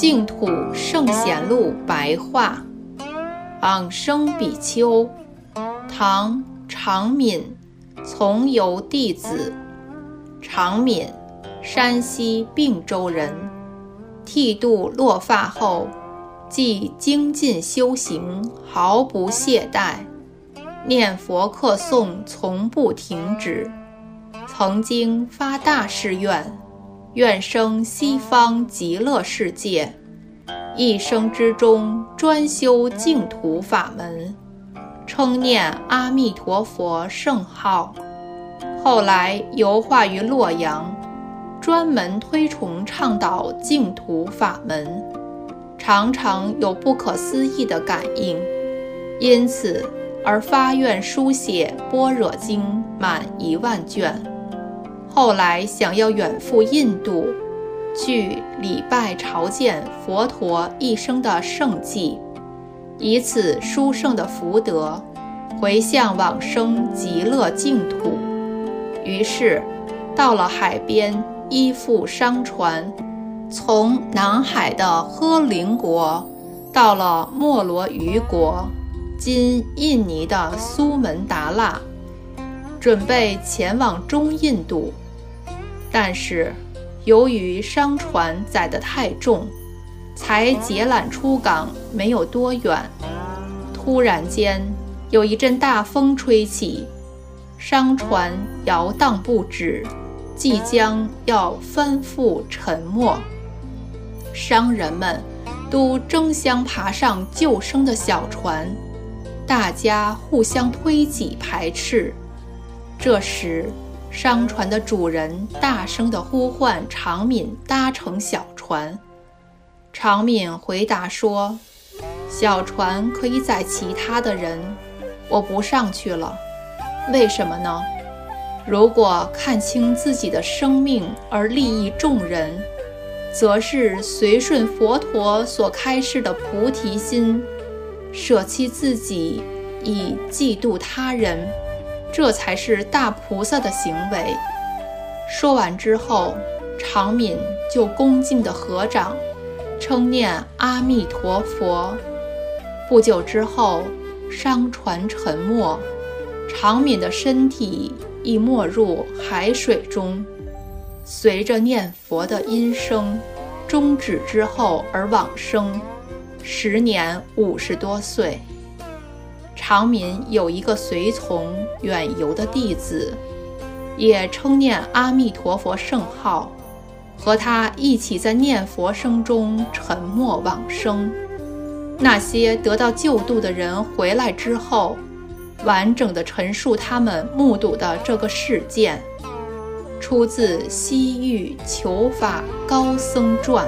净土圣贤录白话，往生比丘，唐长敏，从游弟子。长敏，山西并州人，剃度落发后，即精进修行，毫不懈怠，念佛课诵从不停止。曾经发大誓愿。愿生西方极乐世界，一生之中专修净土法门，称念阿弥陀佛圣号。后来游化于洛阳，专门推崇倡导净土法门，常常有不可思议的感应，因此而发愿书写《般若经》满一万卷。后来想要远赴印度，去礼拜朝见佛陀一生的圣迹，以此殊胜的福德，回向往生极乐净土。于是，到了海边，依附商船，从南海的呵陵国，到了莫罗鱼国（今印尼的苏门答腊），准备前往中印度。但是，由于商船载得太重，才解缆出港没有多远，突然间有一阵大风吹起，商船摇荡不止，即将要翻覆沉没。商人们都争相爬上救生的小船，大家互相推挤排斥。这时，商船的主人大声地呼唤长敏搭乘小船。长敏回答说：“小船可以载其他的人，我不上去了。为什么呢？如果看清自己的生命而利益众人，则是随顺佛陀所开示的菩提心，舍弃自己以济度他人。”这才是大菩萨的行为。说完之后，长敏就恭敬地合掌，称念阿弥陀佛。不久之后，商船沉没，长敏的身体亦没入海水中。随着念佛的音声终止之后而往生，时年五十多岁。长敏有一个随从远游的弟子，也称念阿弥陀佛圣号，和他一起在念佛声中沉默往生。那些得到救度的人回来之后，完整的陈述他们目睹的这个事件，出自《西域求法高僧传》。